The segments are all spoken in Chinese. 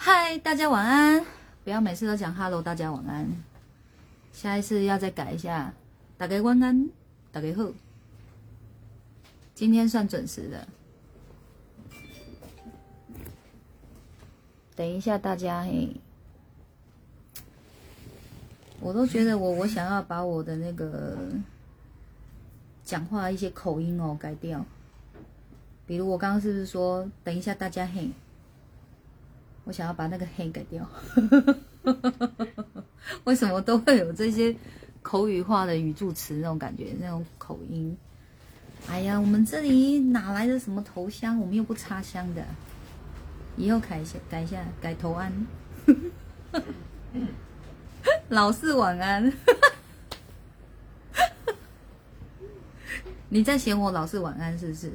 嗨，大家晚安！不要每次都讲 “hello”，大家晚安。下一次要再改一下，大家晚安，大家好。今天算准时的。等一下，大家嘿，我都觉得我我想要把我的那个讲话一些口音哦改掉。比如我刚刚是不是说等一下大家嘿？我想要把那个黑改掉。为什么都会有这些口语化的语助词那种感觉那种口音？哎呀，我们这里哪来的什么头香？我们又不插香的。以后改一下，改一下，改头安。老四晚安。你在嫌我老是晚安是不是？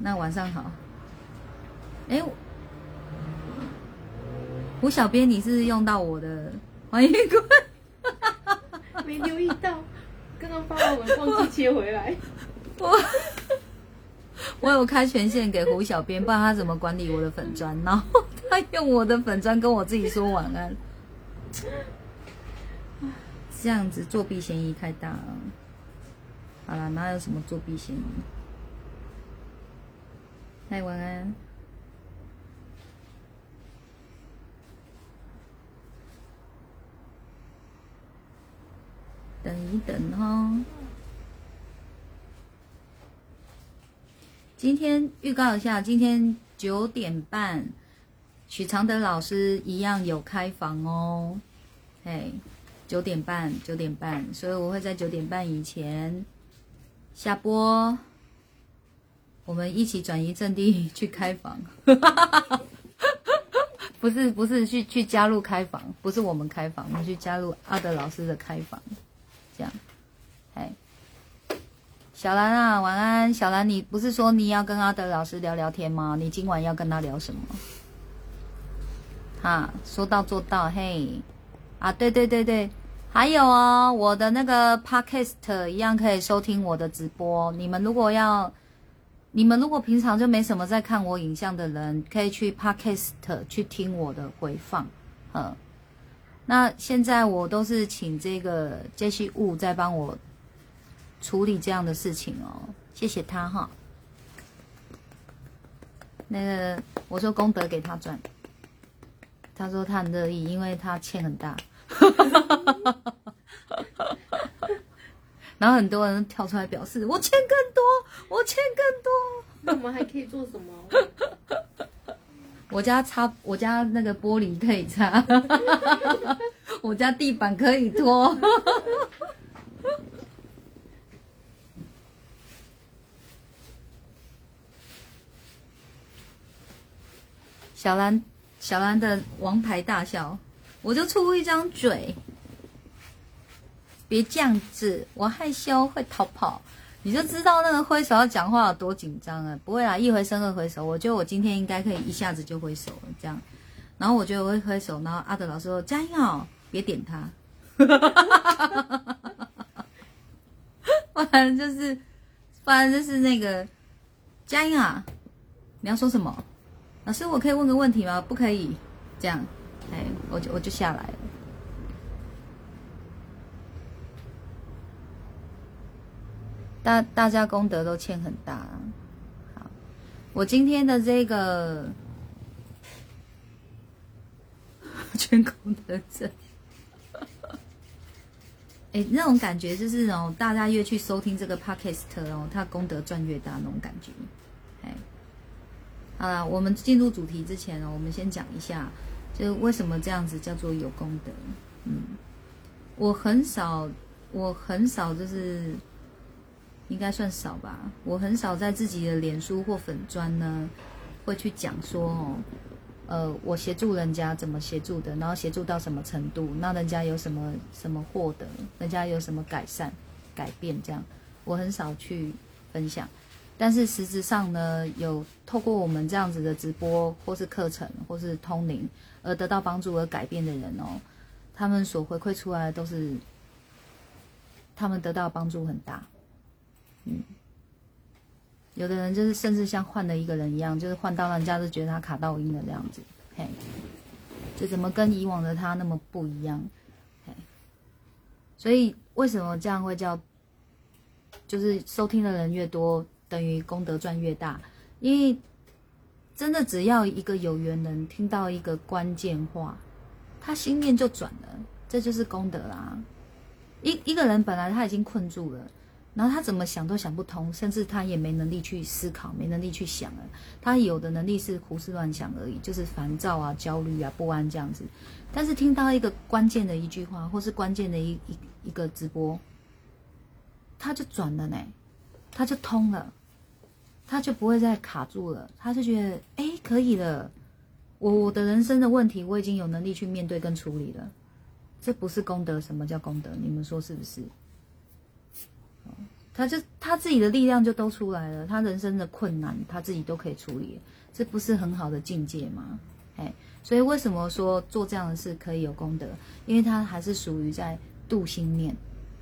那晚上好。哎，胡小编，你是用到我的欢迎关，没留意到，刚刚发完文忘记切回来。我。我有开权限给胡小编，不然他怎么管理我的粉砖？然后他用我的粉砖跟我自己说晚安，这样子作弊嫌疑太大了。好了，哪有什么作弊嫌疑？嗨，晚安。等一等哈。今天预告一下，今天九点半，许常德老师一样有开房哦。嘿，九点半，九点半，所以我会在九点半以前下播，我们一起转移阵地去开房。不是不是去去加入开房，不是我们开房，我们去加入阿德老师的开房，这样，嘿。小兰啊，晚安。小兰，你不是说你要跟阿德老师聊聊天吗？你今晚要跟他聊什么？哈，说到做到，嘿。啊，对对对对，还有哦，我的那个 podcast 一样可以收听我的直播。你们如果要，你们如果平常就没什么在看我影像的人，可以去 podcast 去听我的回放。嗯，那现在我都是请这个杰西物在帮我。处理这样的事情哦，谢谢他哈。那个我说功德给他赚，他说他很乐意，因为他欠很大。然后很多人跳出来表示我欠更多，我欠更多。那我们还可以做什么？我家擦，我家那个玻璃可以擦，我家地板可以拖。小兰，小兰的王牌大笑，我就出一张嘴，别这样子，我害羞会逃跑，你就知道那个挥手要讲话有多紧张啊！不会啦，一回生二回熟，我觉得我今天应该可以一下子就挥手了，这样。然后我觉得我会挥手，然后阿德老师说加油，别点他，哈哈哈反正就是，反正就是那个佳音啊！你要说什么？老师，我可以问个问题吗？不可以，这样，哎，我就我就下来了。大大家功德都欠很大，好，我今天的这个 全功德证，哎，那种感觉就是哦，大家越去收听这个 podcast 哦，他功德赚越大那种感觉。好了，我们进入主题之前呢，我们先讲一下，就是为什么这样子叫做有功德。嗯，我很少，我很少，就是应该算少吧。我很少在自己的脸书或粉砖呢，会去讲说哦，呃，我协助人家怎么协助的，然后协助到什么程度，那人家有什么什么获得，人家有什么改善、改变，这样我很少去分享。但是实质上呢，有透过我们这样子的直播，或是课程，或是通灵，而得到帮助而改变的人哦，他们所回馈出来的都是，他们得到帮助很大。嗯，有的人就是甚至像换了一个人一样，就是换到人家都觉得他卡到音的这样子。嘿，这怎么跟以往的他那么不一样？嘿所以为什么这样会叫，就是收听的人越多，等于功德赚越大？因为真的只要一个有缘人听到一个关键话，他心念就转了，这就是功德啦。一一个人本来他已经困住了，然后他怎么想都想不通，甚至他也没能力去思考，没能力去想了。他有的能力是胡思乱想而已，就是烦躁啊、焦虑啊、不安这样子。但是听到一个关键的一句话，或是关键的一一一个直播，他就转了呢，他就通了，他就不会再卡住了，他就觉得哎可以了，我我的人生的问题我已经有能力去面对跟处理了。这不是功德，什么叫功德？你们说是不是？他就他自己的力量就都出来了，他人生的困难他自己都可以处理，这不是很好的境界吗？哎，所以为什么说做这样的事可以有功德？因为他还是属于在度心念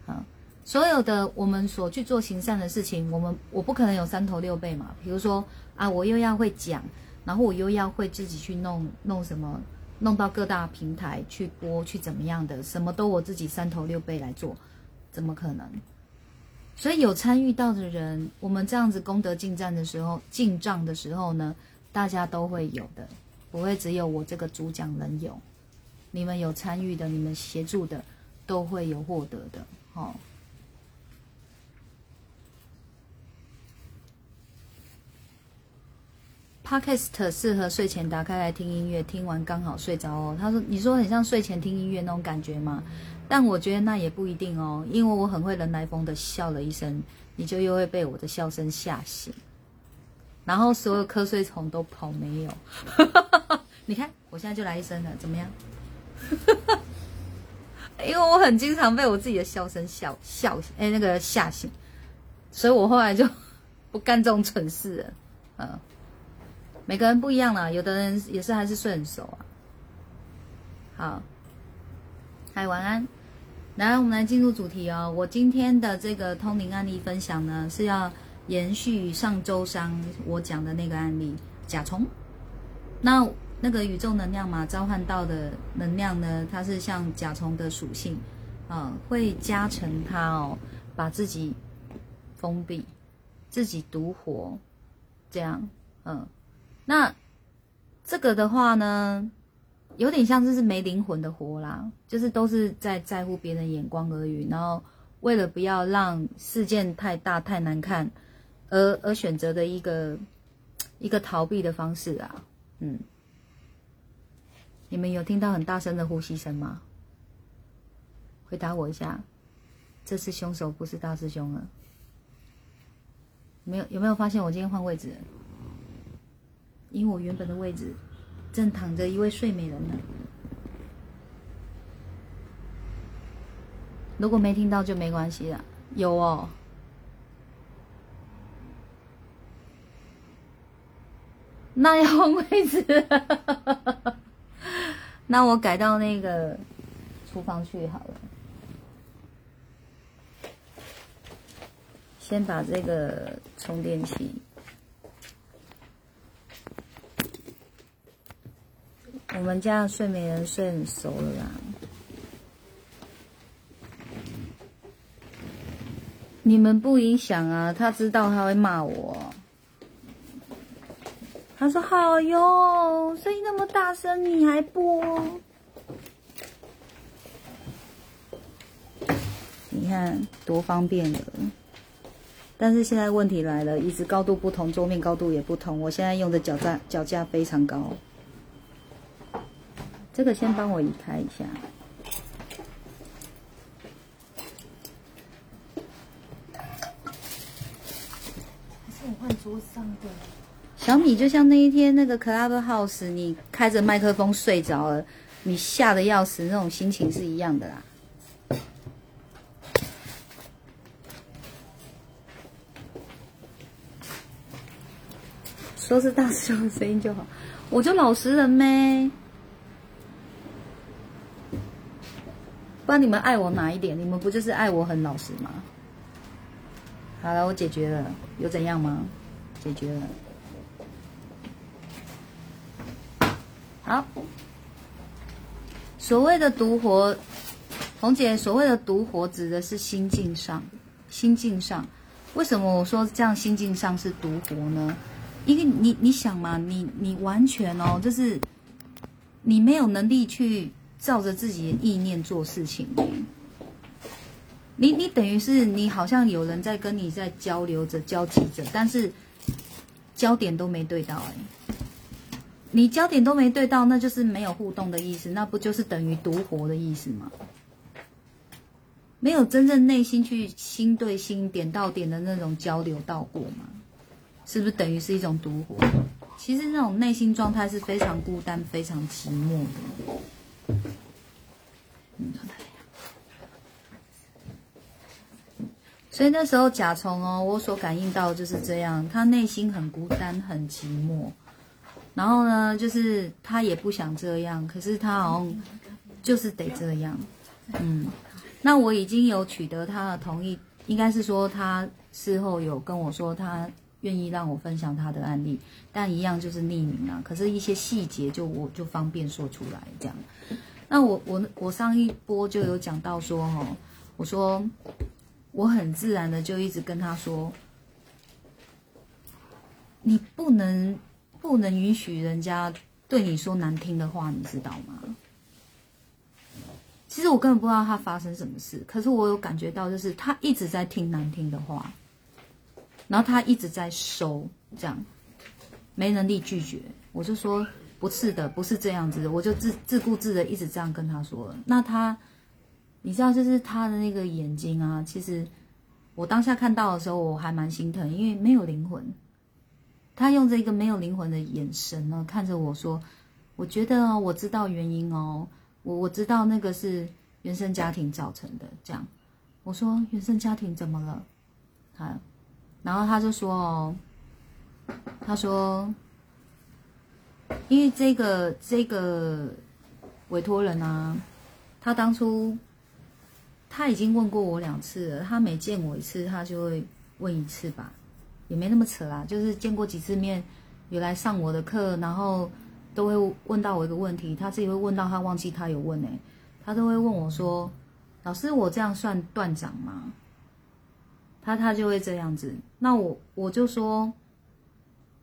啊。所有的我们所去做行善的事情，我们我不可能有三头六臂嘛。比如说啊，我又要会讲，然后我又要会自己去弄弄什么，弄到各大平台去播去怎么样的，什么都我自己三头六臂来做，怎么可能？所以有参与到的人，我们这样子功德进站的时候，进账的时候呢，大家都会有的，不会只有我这个主讲人有。你们有参与的，你们协助的，都会有获得的，哦。Podcast 适合睡前打开来听音乐，听完刚好睡着哦。他说：“你说很像睡前听音乐那种感觉吗？”但我觉得那也不一定哦，因为我很会人来疯的笑了一声，你就又会被我的笑声吓醒，然后所有瞌睡虫都跑没有。你看，我现在就来一声了，怎么样？因为我很经常被我自己的笑声笑笑哎那个吓醒，所以我后来就 不干这种蠢事了。嗯，每个人不一样啦，有的人也是还是睡很熟啊。好，嗨，晚安。来，我们来进入主题哦。我今天的这个通灵案例分享呢，是要延续上周三我讲的那个案例甲虫。那那个宇宙能量嘛，召唤到的能量呢，它是像甲虫的属性，啊，会加成它哦，把自己封闭，自己独活，这样，嗯，那这个的话呢？有点像是没灵魂的活啦，就是都是在在乎别人眼光而已，然后为了不要让事件太大太难看，而而选择的一个一个逃避的方式啊，嗯，你们有听到很大声的呼吸声吗？回答我一下，这是凶手，不是大师兄了。没有有没有发现我今天换位置？因为我原本的位置。正躺着一位睡美人呢。如果没听到就没关系了。有哦，那要换位置，那我改到那个厨房去好了。先把这个充电器。我们家的睡美人睡很熟了啦，你们不影响啊。他知道他会骂我，他说：“好哟，声音那么大声，你还播？你看多方便的。”但是现在问题来了，椅子高度不同，桌面高度也不同。我现在用的脚架脚架非常高。这个先帮我移开一下。是我换桌上的。小米就像那一天那个 Club House，你开着麦克风睡着了，你吓得要死，那种心情是一样的啦。说是大师兄的声音就好，我就老实人呗。不然你们爱我哪一点？你们不就是爱我很老实吗？好了，我解决了，有怎样吗？解决了。好，所谓的独活，红姐，所谓的独活指的是心境上，心境上。为什么我说这样心境上是独活呢？因为你你想嘛，你你完全哦，就是你没有能力去照着自己的意念做事情。你你等于是你好像有人在跟你在交流着、交集着，但是焦点都没对到哎。你焦点都没对到，那就是没有互动的意思，那不就是等于独活的意思吗？没有真正内心去心对心、点到点的那种交流到过吗？是不是等于是一种独活？其实那种内心状态是非常孤单、非常寂寞的。所以那时候甲虫哦，我所感应到就是这样，他内心很孤单、很寂寞。然后呢，就是他也不想这样，可是他好像就是得这样。嗯，那我已经有取得他的同意，应该是说他事后有跟我说他。愿意让我分享他的案例，但一样就是匿名啊。可是，一些细节就我就方便说出来这样。那我我我上一波就有讲到说，哈，我说我很自然的就一直跟他说，你不能不能允许人家对你说难听的话，你知道吗？其实我根本不知道他发生什么事，可是我有感觉到，就是他一直在听难听的话。然后他一直在收，这样没能力拒绝，我就说不是的，不是这样子的，我就自自顾自的一直这样跟他说。那他，你知道，就是他的那个眼睛啊，其实我当下看到的时候，我还蛮心疼，因为没有灵魂。他用这个没有灵魂的眼神呢，看着我说：“我觉得，我知道原因哦，我我知道那个是原生家庭造成的。”这样，我说：“原生家庭怎么了？”他。然后他就说：“哦，他说，因为这个这个委托人啊，他当初他已经问过我两次了，他每见我一次，他就会问一次吧，也没那么扯啦，就是见过几次面，有来上我的课，然后都会问到我一个问题，他自己会问到他忘记他有问哎，他都会问我说：老师，我这样算断掌吗？”他他就会这样子，那我我就说，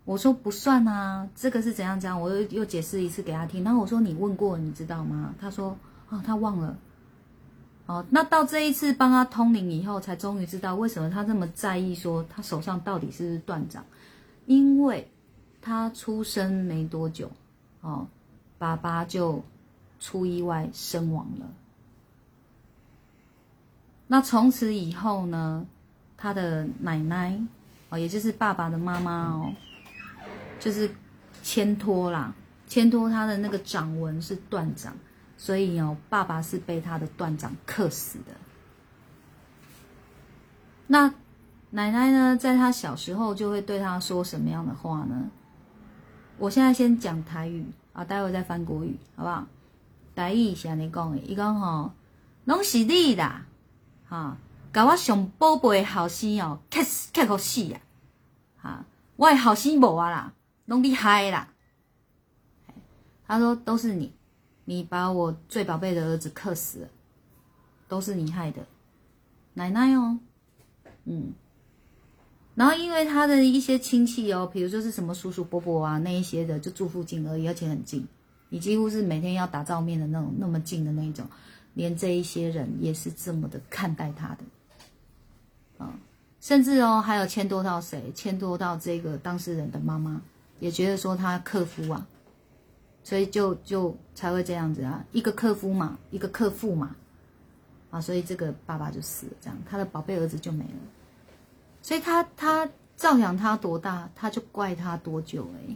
我说不算啊，这个是怎样讲？我又又解释一次给他听。然后我说你问过，你知道吗？他说啊，他忘了。哦，那到这一次帮他通灵以后，才终于知道为什么他这么在意，说他手上到底是不是断掌？因为他出生没多久，哦，爸爸就出意外身亡了。那从此以后呢？他的奶奶哦，也就是爸爸的妈妈哦，就是牵拖啦，牵拖他的那个掌纹是断掌，所以哦，爸爸是被他的断掌克死的。那奶奶呢，在他小时候就会对他说什么样的话呢？我现在先讲台语啊，待会再翻国语，好不好？台语是安尼讲的，伊讲吼，拢是你啦，哈。甲我上宝贝的后生哦，克死克好死啊！哈，我的后生无啊啦，拢你害啦。他说都是你，你把我最宝贝的儿子克死了，都是你害的，奶奶哦，嗯。然后因为他的一些亲戚哦，比如说是什么叔叔伯伯啊那一些的，就住附近而已，而且很近，你几乎是每天要打照面的那种，那么近的那种，连这一些人也是这么的看待他的。啊，甚至哦，还有牵多到谁？牵多到这个当事人的妈妈，也觉得说他克夫啊，所以就就才会这样子啊，一个克夫嘛，一个克父嘛，啊，所以这个爸爸就死了，这样。他的宝贝儿子就没了，所以他他照养他多大，他就怪他多久哎，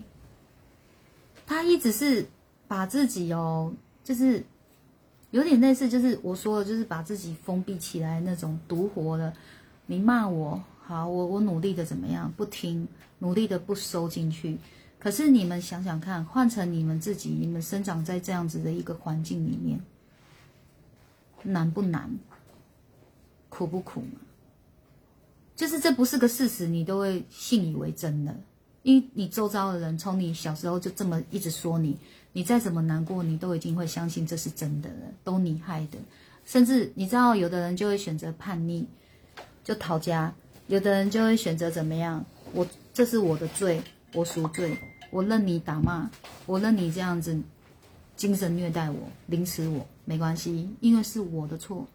他一直是把自己哦，就是有点类似，就是我说的，就是把自己封闭起来那种独活的。你骂我好，我我努力的怎么样？不听，努力的不收进去。可是你们想想看，换成你们自己，你们生长在这样子的一个环境里面，难不难？苦不苦？就是这不是个事实，你都会信以为真的。因为你周遭的人从你小时候就这么一直说你，你再怎么难过，你都已经会相信这是真的了，都你害的。甚至你知道，有的人就会选择叛逆，就逃家；有的人就会选择怎么样？我这是我的罪，我赎罪，我任你打骂，我任你这样子精神虐待我、凌迟我，没关系，因为是我的错，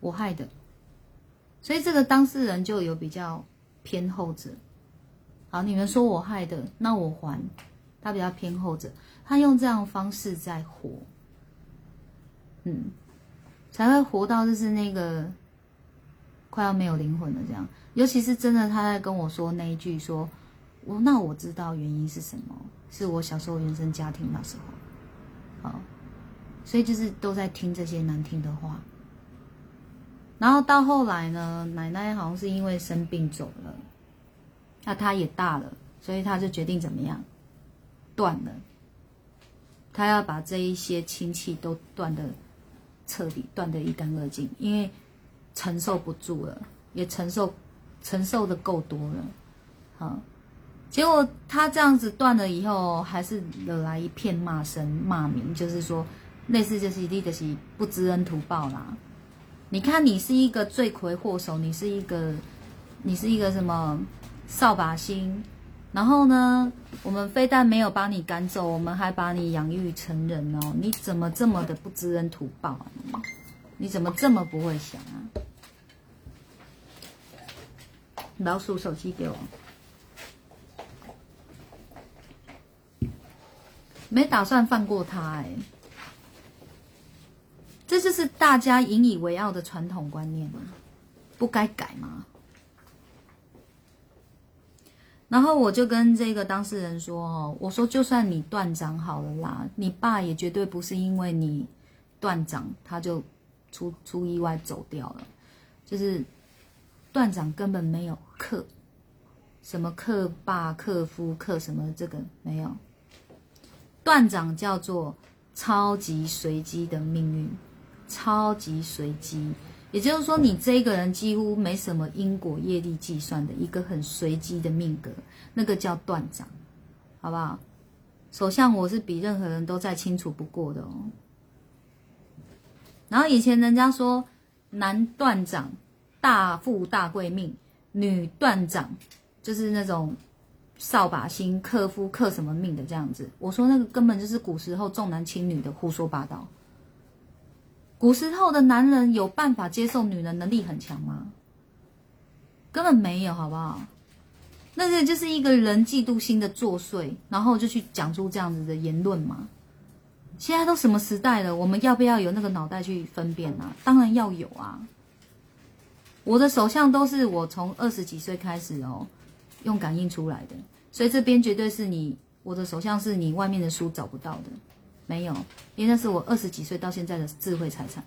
我害的。所以这个当事人就有比较偏后者。好，你们说我害的，那我还。他比较偏后者，他用这样方式在活，嗯。才会活到就是那个快要没有灵魂了这样，尤其是真的他在跟我说那一句说，我那我知道原因是什么，是我小时候原生家庭那时候，好，所以就是都在听这些难听的话，然后到后来呢，奶奶好像是因为生病走了，那他也大了，所以他就决定怎么样，断了，他要把这一些亲戚都断的。彻底断得一干二净，因为承受不住了，也承受承受的够多了，好，结果他这样子断了以后，还是惹来一片骂声骂名，就是说类似就是一的是不知恩图报啦。你看你是一个罪魁祸首，你是一个你是一个什么扫把星？然后呢，我们非但没有把你赶走，我们还把你养育成人哦！你怎么这么的不知恩图报啊？你怎么这么不会想啊？老鼠手机给我，没打算放过他哎！这就是大家引以为傲的传统观念吗，不该改吗？然后我就跟这个当事人说：“哦，我说就算你断掌好了啦，你爸也绝对不是因为你断掌他就出出意外走掉了，就是断掌根本没有克什么克爸克夫克什么这个没有，断掌叫做超级随机的命运，超级随机。”也就是说，你这个人几乎没什么因果业力计算的一个很随机的命格，那个叫断掌，好不好？首相我是比任何人都再清楚不过的哦。然后以前人家说男断掌大富大贵命，女断掌就是那种扫把星克夫克什么命的这样子。我说那个根本就是古时候重男轻女的胡说八道。古时候的男人有办法接受女人能力很强吗？根本没有，好不好？那个就是一个人嫉妒心的作祟，然后就去讲出这样子的言论嘛。现在都什么时代了，我们要不要有那个脑袋去分辨啊？当然要有啊！我的手相都是我从二十几岁开始哦，用感应出来的，所以这边绝对是你我的手相是你外面的书找不到的。没有，因为那是我二十几岁到现在的智慧财产，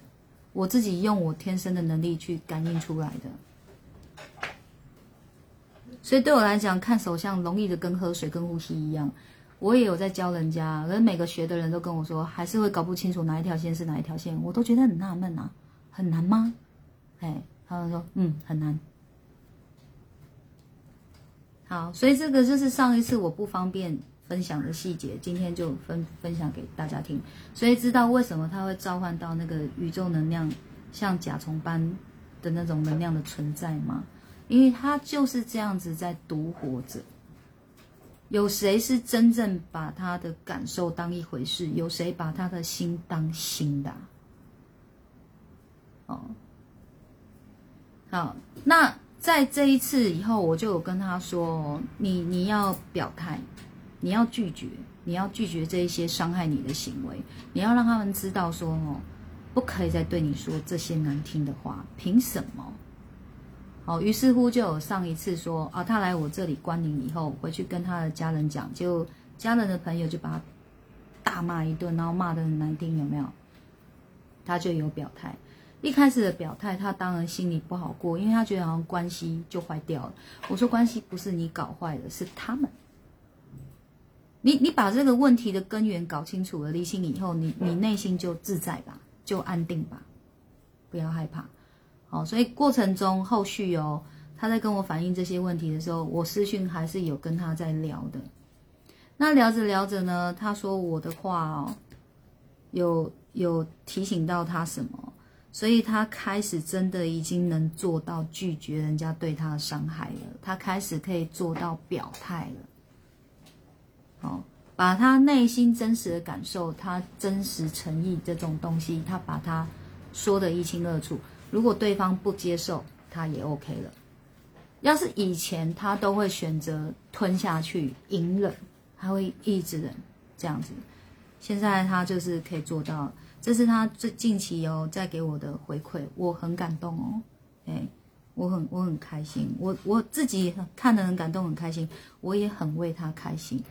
我自己用我天生的能力去感应出来的。所以对我来讲，看手相容易的跟喝水、跟呼吸一样。我也有在教人家，可是每个学的人都跟我说，还是会搞不清楚哪一条线是哪一条线，我都觉得很纳闷啊，很难吗？哎，他们说，嗯，很难。好，所以这个就是上一次我不方便。分享的细节，今天就分分享给大家听。所以知道为什么他会召唤到那个宇宙能量，像甲虫般的那种能量的存在吗？因为他就是这样子在独活着。有谁是真正把他的感受当一回事？有谁把他的心当心的？哦，好，那在这一次以后，我就有跟他说：你你要表态。你要拒绝，你要拒绝这一些伤害你的行为，你要让他们知道说哦，不可以再对你说这些难听的话，凭什么？好，于是乎就有上一次说啊，他来我这里关灵以后，回去跟他的家人讲，就家人的朋友就把他大骂一顿，然后骂的很难听，有没有？他就有表态，一开始的表态，他当然心里不好过，因为他觉得好像关系就坏掉了。我说关系不是你搞坏的，是他们。你你把这个问题的根源搞清楚了、理清以后，你你内心就自在吧，就安定吧，不要害怕。哦，所以过程中后续哦，他在跟我反映这些问题的时候，我私讯还是有跟他在聊的。那聊着聊着呢，他说我的话哦，有有提醒到他什么，所以他开始真的已经能做到拒绝人家对他的伤害了。他开始可以做到表态了。哦，把他内心真实的感受，他真实诚意这种东西，他把他说的一清二楚。如果对方不接受，他也 OK 了。要是以前他都会选择吞下去、隐忍，他会一直忍这样子。现在他就是可以做到，这是他最近期哦在给我的回馈，我很感动哦，哎，我很我很开心，我我自己看得很感动很开心，我也很为他开心。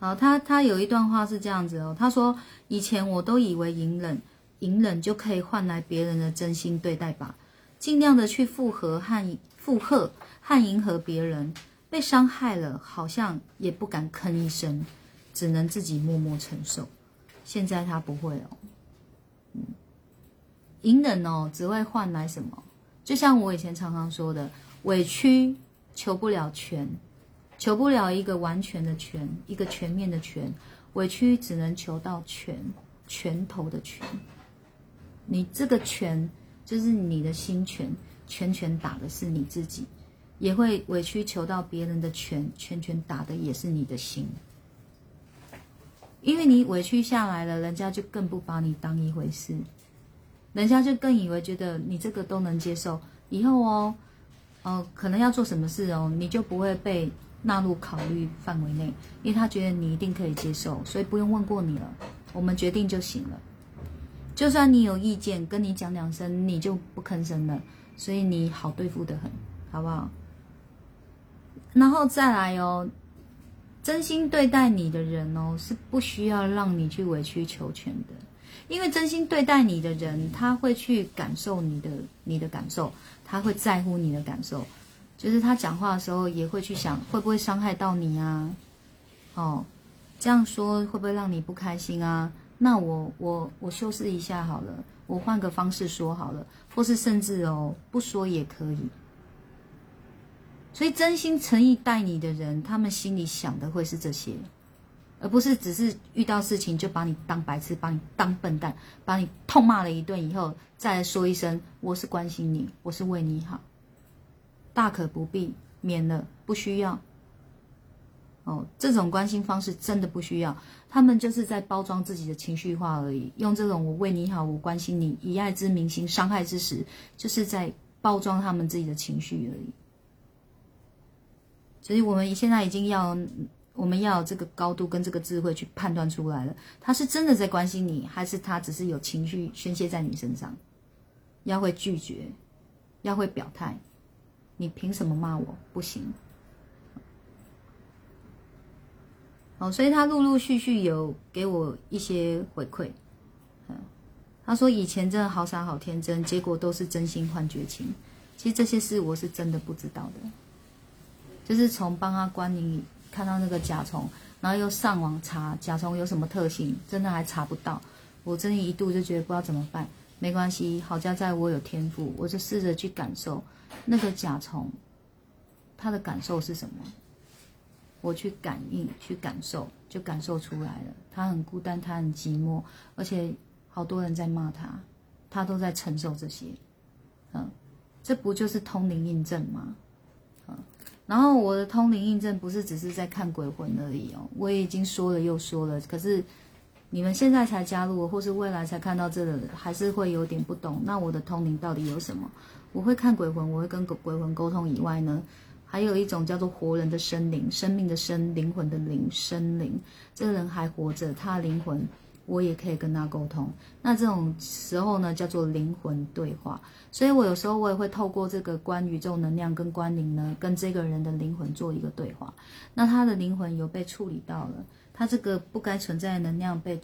好，他他有一段话是这样子哦，他说以前我都以为隐忍，隐忍就可以换来别人的真心对待吧，尽量的去附和和附和和迎合别人，被伤害了好像也不敢吭一声，只能自己默默承受。现在他不会哦，嗯，隐忍哦只会换来什么？就像我以前常常说的，委屈求不了全。求不了一个完全的全，一个全面的全，委屈只能求到全，拳头的拳。你这个拳就是你的心拳，拳拳打的是你自己，也会委屈求到别人的拳，拳拳打的也是你的心。因为你委屈下来了，人家就更不把你当一回事，人家就更以为觉得你这个都能接受，以后哦，哦，可能要做什么事哦，你就不会被。纳入考虑范围内，因为他觉得你一定可以接受，所以不用问过你了，我们决定就行了。就算你有意见，跟你讲两声，你就不吭声了，所以你好对付的很，好不好？然后再来哦，真心对待你的人哦，是不需要让你去委曲求全的，因为真心对待你的人，他会去感受你的你的感受，他会在乎你的感受。就是他讲话的时候也会去想会不会伤害到你啊？哦，这样说会不会让你不开心啊？那我我我修饰一下好了，我换个方式说好了，或是甚至哦不说也可以。所以真心诚意待你的人，他们心里想的会是这些，而不是只是遇到事情就把你当白痴，把你当笨蛋，把你痛骂了一顿以后，再说一声我是关心你，我是为你好。大可不必，免了，不需要。哦，这种关心方式真的不需要，他们就是在包装自己的情绪化而已。用这种“我为你好，我关心你，以爱之名行伤害之实”，就是在包装他们自己的情绪而已。所以，我们现在已经要，我们要这个高度跟这个智慧去判断出来了，他是真的在关心你，还是他只是有情绪宣泄在你身上？要会拒绝，要会表态。你凭什么骂我？不行。哦，所以他陆陆续续有给我一些回馈。嗯，他说以前真的好傻好天真，结果都是真心换绝情。其实这些事我是真的不知道的，就是从帮他关你看到那个甲虫，然后又上网查甲虫有什么特性，真的还查不到。我真的一度就觉得不知道怎么办。没关系，好家在我有天赋，我就试着去感受。那个甲虫，它的感受是什么？我去感应，去感受，就感受出来了。他很孤单，他很寂寞，而且好多人在骂他，他都在承受这些。嗯，这不就是通灵印证吗？嗯，然后我的通灵印证不是只是在看鬼魂而已哦，我已经说了又说了，可是你们现在才加入，或是未来才看到这个，还是会有点不懂。那我的通灵到底有什么？我会看鬼魂，我会跟鬼鬼魂沟通以外呢，还有一种叫做活人的生灵，生命的生，灵魂的灵，生灵。这个人还活着，他的灵魂我也可以跟他沟通。那这种时候呢，叫做灵魂对话。所以我有时候我也会透过这个关宇宙能量跟关灵呢，跟这个人的灵魂做一个对话。那他的灵魂有被处理到了，他这个不该存在的能量被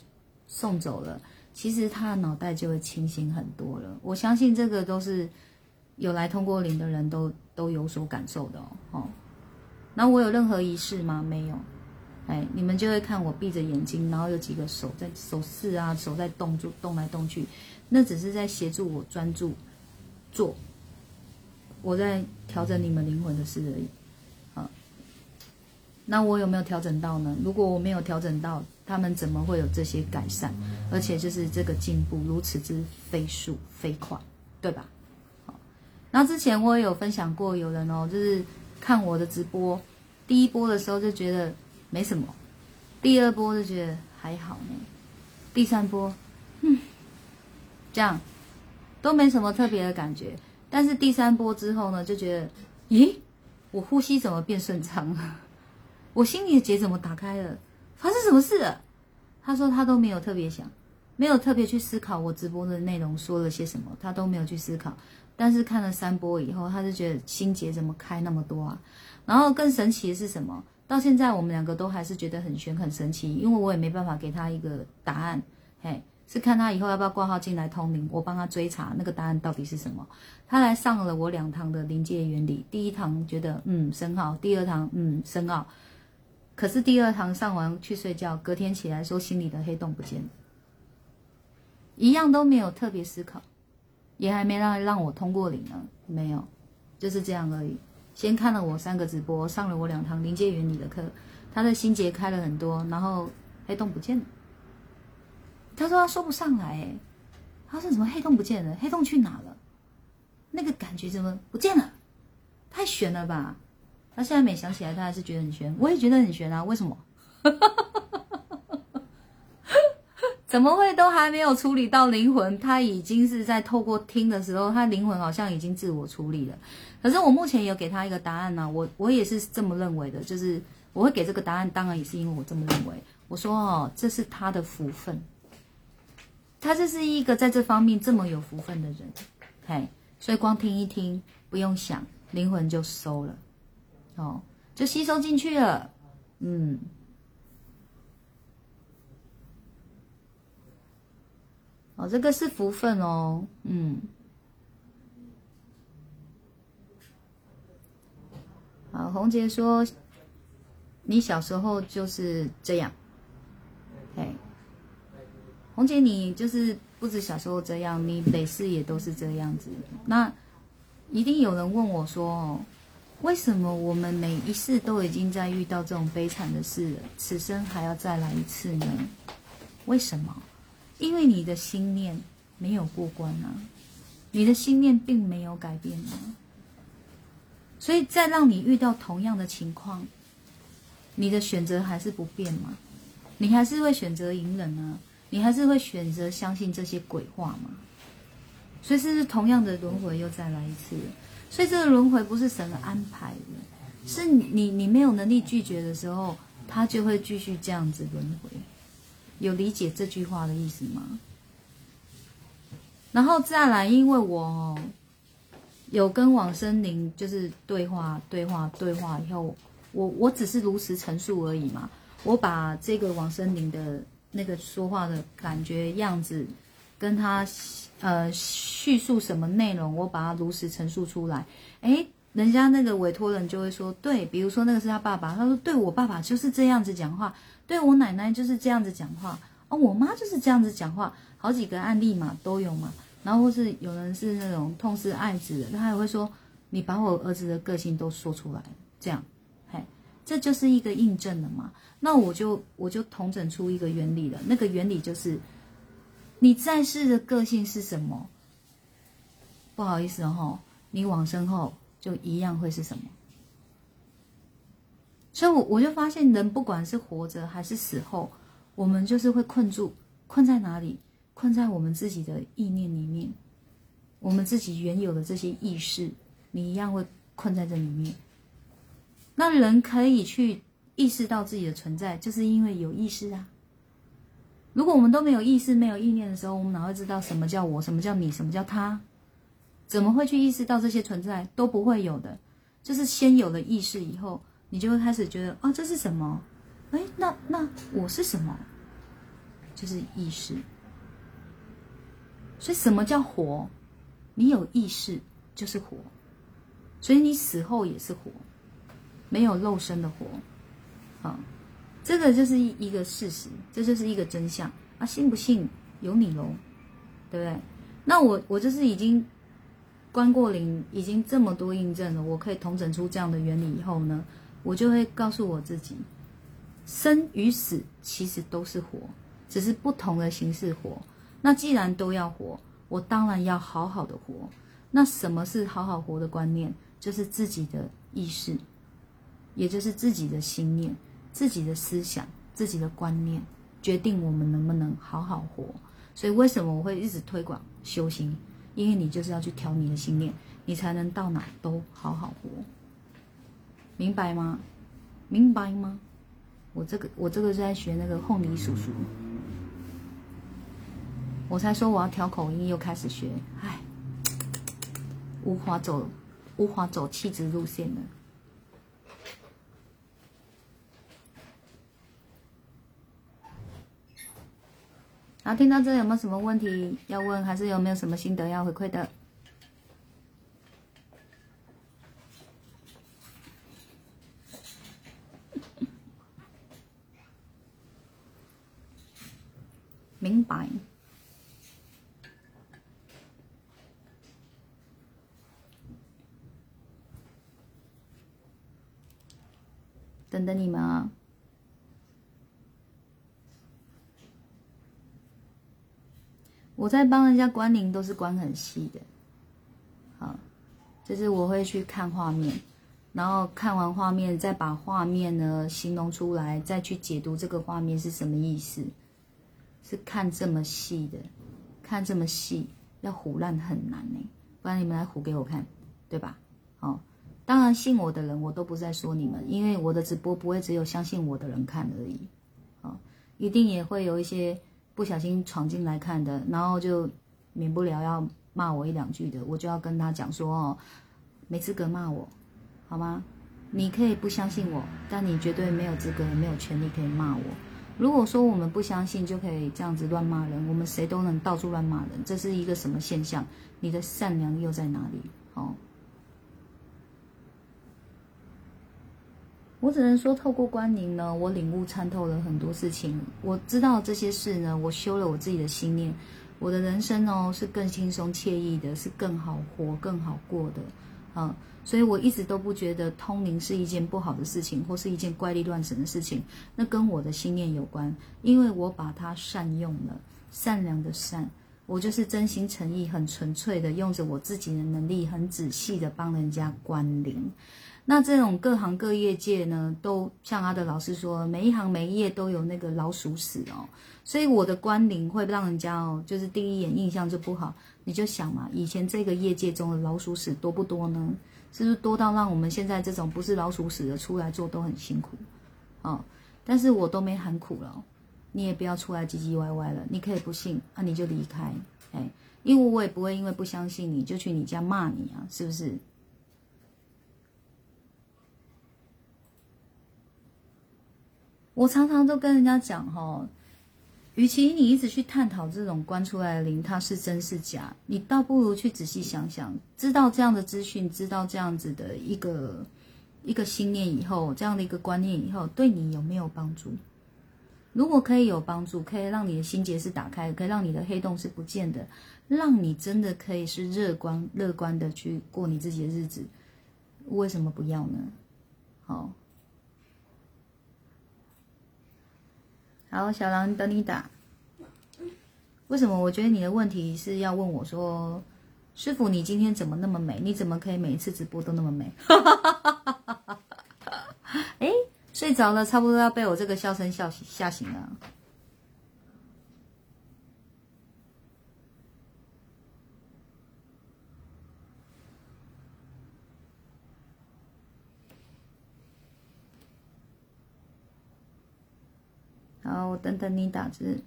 送走了，其实他的脑袋就会清醒很多了。我相信这个都是。有来通过灵的人都都有所感受的哦。那我有任何仪式吗？没有，哎，你们就会看我闭着眼睛，然后有几个手在手势啊，手在动，就动来动去，那只是在协助我专注做，我在调整你们灵魂的事而已。那我有没有调整到呢？如果我没有调整到，他们怎么会有这些改善？而且就是这个进步如此之飞速飞快，对吧？好，然后之前我也有分享过，有人哦，就是看我的直播，第一波的时候就觉得没什么，第二波就觉得还好呢，第三波，嗯，这样都没什么特别的感觉。但是第三波之后呢，就觉得，咦，我呼吸怎么变顺畅了？我心里的结怎么打开了？发生什么事了？他说他都没有特别想，没有特别去思考我直播的内容说了些什么，他都没有去思考。但是看了三波以后，他就觉得心结怎么开那么多啊？然后更神奇的是什么？到现在我们两个都还是觉得很玄很神奇，因为我也没办法给他一个答案。嘿，是看他以后要不要挂号进来通灵，我帮他追查那个答案到底是什么。他来上了我两堂的临界原理，第一堂觉得嗯深奥，第二堂嗯深奥。可是第二堂上完去睡觉，隔天起来说心里的黑洞不见了，一样都没有特别思考，也还没让让我通过领呢，没有，就是这样而已。先看了我三个直播，上了我两堂临界原理的课，他的心结开了很多，然后黑洞不见了。他说他说不上来，他说怎么黑洞不见了？黑洞去哪了？那个感觉怎么不见了？太悬了吧！他现在每想起来，他还是觉得很悬。我也觉得很悬啊，为什么？怎么会都还没有处理到灵魂？他已经是在透过听的时候，他灵魂好像已经自我处理了。可是我目前有给他一个答案呢，我我也是这么认为的，就是我会给这个答案，当然也是因为我这么认为。我说哦，这是他的福分，他这是一个在这方面这么有福分的人，嘿，所以光听一听，不用想，灵魂就收了。哦，就吸收进去了，嗯，哦，这个是福分哦，嗯，好，红姐说，你小时候就是这样，哎，红姐你就是不止小时候这样，你每世也都是这样子，那一定有人问我说哦。为什么我们每一世都已经在遇到这种悲惨的事了，此生还要再来一次呢？为什么？因为你的心念没有过关啊，你的心念并没有改变啊，所以再让你遇到同样的情况，你的选择还是不变吗？你还是会选择隐忍啊？你还是会选择相信这些鬼话吗？所以是不是同样的轮回又再来一次？所以这个轮回不是神的安排的，是你你没有能力拒绝的时候，他就会继续这样子轮回。有理解这句话的意思吗？然后再来，因为我有跟往生灵就是对话、对话、对话以后，我我只是如实陈述而已嘛。我把这个往生灵的那个说话的感觉样子跟他。呃，叙述什么内容，我把它如实陈述出来。诶，人家那个委托人就会说，对，比如说那个是他爸爸，他说，对我爸爸就是这样子讲话，对我奶奶就是这样子讲话，哦，我妈就是这样子讲话，好几个案例嘛，都有嘛。然后是有人是那种痛失爱子的，他也会说，你把我儿子的个性都说出来，这样，嘿，这就是一个印证了嘛。那我就我就统整出一个原理了，那个原理就是。你在世的个性是什么？不好意思哦，你往生后就一样会是什么？所以，我我就发现，人不管是活着还是死后，我们就是会困住，困在哪里？困在我们自己的意念里面，我们自己原有的这些意识，你一样会困在这里面。那人可以去意识到自己的存在，就是因为有意识啊。如果我们都没有意识、没有意念的时候，我们哪会知道什么叫我、什么叫你、什么叫他？怎么会去意识到这些存在都不会有的？就是先有了意识以后，你就会开始觉得啊，这是什么？哎，那那我是什么？就是意识。所以什么叫活？你有意识就是活，所以你死后也是活，没有肉身的活，啊。这个就是一一个事实，这就是一个真相啊！信不信由你喽，对不对？那我我就是已经关过灵，已经这么多印证了，我可以统整出这样的原理以后呢，我就会告诉我自己，生与死其实都是活，只是不同的形式活。那既然都要活，我当然要好好的活。那什么是好好活的观念？就是自己的意识，也就是自己的心念、自己的思想、自己的观念，决定我们能不能好好活。所以为什么我会一直推广修行？因为你就是要去调你的心念，你才能到哪都好好活。明白吗？明白吗？我这个我这个是在学那个凤梨叔叔，我才说我要调口音，又开始学，唉。无法走，无法走气质路线了。好，听到这有没有什么问题要问，还是有没有什么心得要回馈的？明白。等等你们啊！我在帮人家关灵，都是关很细的。好，就是我会去看画面，然后看完画面，再把画面呢形容出来，再去解读这个画面是什么意思。是看这么细的，看这么细，要唬烂很难呢。不然你们来唬给我看，对吧？好。当然，信我的人，我都不在说你们，因为我的直播不会只有相信我的人看而已，啊，一定也会有一些不小心闯进来看的，然后就免不了要骂我一两句的，我就要跟他讲说哦，没资格骂我，好吗？你可以不相信我，但你绝对没有资格，也没有权利可以骂我。如果说我们不相信就可以这样子乱骂人，我们谁都能到处乱骂人，这是一个什么现象？你的善良又在哪里？哦。我只能说，透过观灵呢，我领悟参透了很多事情。我知道这些事呢，我修了我自己的心念，我的人生哦是更轻松惬意的，是更好活、更好过的，啊，所以我一直都不觉得通灵是一件不好的事情，或是一件怪力乱神的事情。那跟我的心念有关，因为我把它善用了，善良的善，我就是真心诚意、很纯粹的，用着我自己的能力，很仔细的帮人家关灵。那这种各行各业界呢，都像阿德老师说，每一行每一业都有那个老鼠屎哦，所以我的关灵会让人家哦，就是第一眼印象就不好。你就想嘛，以前这个业界中的老鼠屎多不多呢？是不是多到让我们现在这种不是老鼠屎的出来做都很辛苦？哦，但是我都没喊苦了，你也不要出来唧唧歪歪了，你可以不信啊，你就离开，哎，因为我也不会因为不相信你就去你家骂你啊，是不是？我常常都跟人家讲哈，与其你一直去探讨这种关出来的灵它是真是假，你倒不如去仔细想想，知道这样的资讯，知道这样子的一个一个信念以后，这样的一个观念以后，对你有没有帮助？如果可以有帮助，可以让你的心结是打开，可以让你的黑洞是不见的，让你真的可以是乐观乐观的去过你自己的日子，为什么不要呢？好。好，小狼等你打。为什么？我觉得你的问题是要问我说：“师傅，你今天怎么那么美？你怎么可以每一次直播都那么美？” 哎，睡着了，差不多要被我这个笑声笑吓醒了。好，我等等你打字。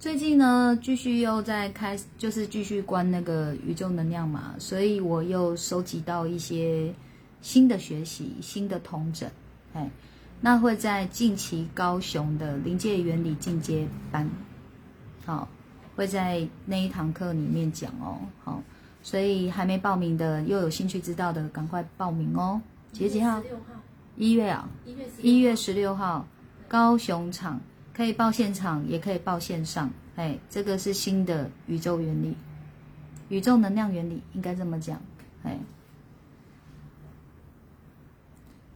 最近呢，继续又在开，就是继续关那个宇宙能量嘛，所以我又收集到一些新的学习、新的同整，哎，那会在近期高雄的临界原理进阶班。好，会在那一堂课里面讲哦。好，所以还没报名的，又有兴趣知道的，赶快报名哦。几月几号？一月啊，一月一月十六号，高雄场可以报现场，也可以报线上。哎，这个是新的宇宙原理，宇宙能量原理应该这么讲。哎，